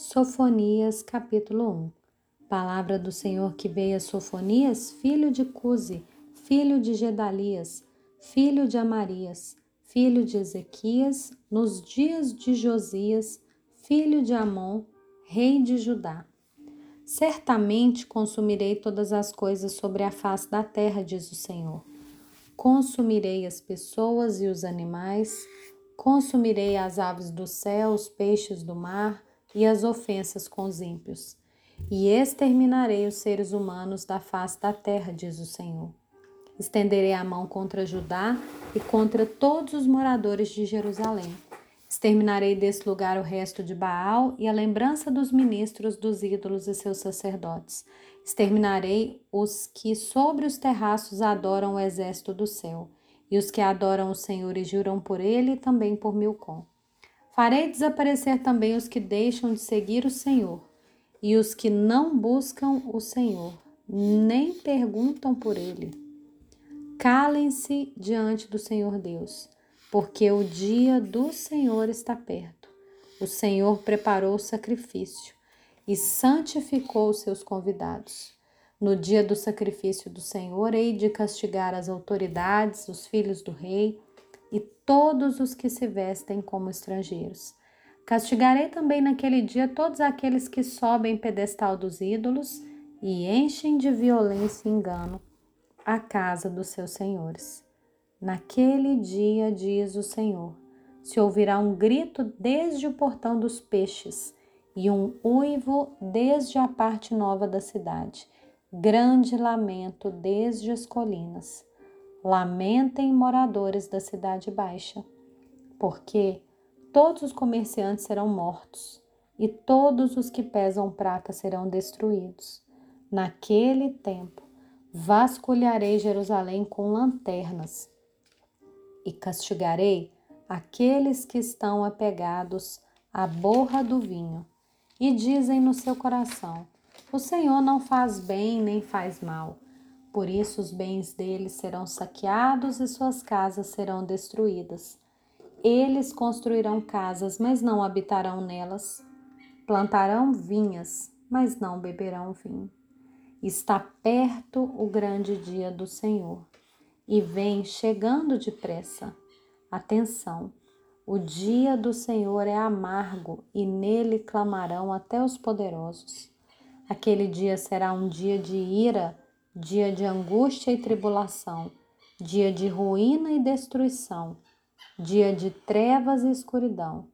Sofonias, capítulo 1 Palavra do Senhor que veio a Sofonias, filho de Cusi, filho de Gedalias, filho de Amarias, filho de Ezequias, nos dias de Josias, filho de Amon, rei de Judá. Certamente consumirei todas as coisas sobre a face da terra, diz o Senhor. Consumirei as pessoas e os animais, consumirei as aves do céu, os peixes do mar, e as ofensas com os ímpios. E exterminarei os seres humanos da face da terra, diz o Senhor. Estenderei a mão contra Judá e contra todos os moradores de Jerusalém. Exterminarei desse lugar o resto de Baal e a lembrança dos ministros dos ídolos e seus sacerdotes. Exterminarei os que sobre os terraços adoram o exército do céu, e os que adoram o Senhor e juram por ele também por Milcom. Farei desaparecer também os que deixam de seguir o Senhor e os que não buscam o Senhor, nem perguntam por ele. Calem-se diante do Senhor Deus, porque o dia do Senhor está perto. O Senhor preparou o sacrifício e santificou os seus convidados. No dia do sacrifício do Senhor, hei de castigar as autoridades, os filhos do rei, e todos os que se vestem como estrangeiros. Castigarei também naquele dia todos aqueles que sobem pedestal dos ídolos e enchem de violência e engano a casa dos seus senhores. Naquele dia, diz o Senhor, se ouvirá um grito desde o portão dos peixes e um uivo desde a parte nova da cidade, grande lamento desde as colinas Lamentem, moradores da Cidade Baixa, porque todos os comerciantes serão mortos e todos os que pesam prata serão destruídos. Naquele tempo, vasculharei Jerusalém com lanternas e castigarei aqueles que estão apegados à borra do vinho e dizem no seu coração: O Senhor não faz bem nem faz mal por isso os bens deles serão saqueados e suas casas serão destruídas. Eles construirão casas, mas não habitarão nelas. Plantarão vinhas, mas não beberão vinho. Está perto o grande dia do Senhor e vem chegando depressa. Atenção! O dia do Senhor é amargo e nele clamarão até os poderosos. Aquele dia será um dia de ira dia de angústia e tribulação, dia de ruína e destruição, dia de trevas e escuridão,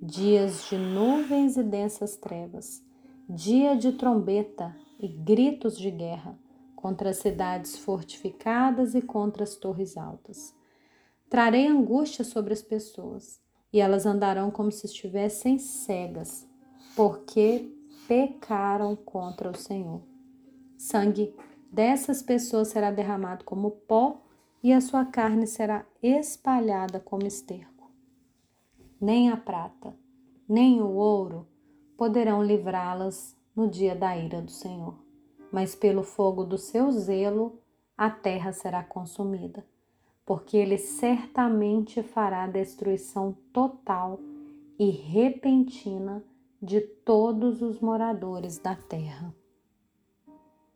dias de nuvens e densas trevas, dia de trombeta e gritos de guerra contra as cidades fortificadas e contra as torres altas. Trarei angústia sobre as pessoas, e elas andarão como se estivessem cegas, porque pecaram contra o Senhor. Sangue dessas pessoas será derramado como pó e a sua carne será espalhada como esterco. Nem a prata, nem o ouro poderão livrá-las no dia da ira do Senhor, mas pelo fogo do seu zelo a terra será consumida, porque ele certamente fará destruição total e repentina de todos os moradores da terra.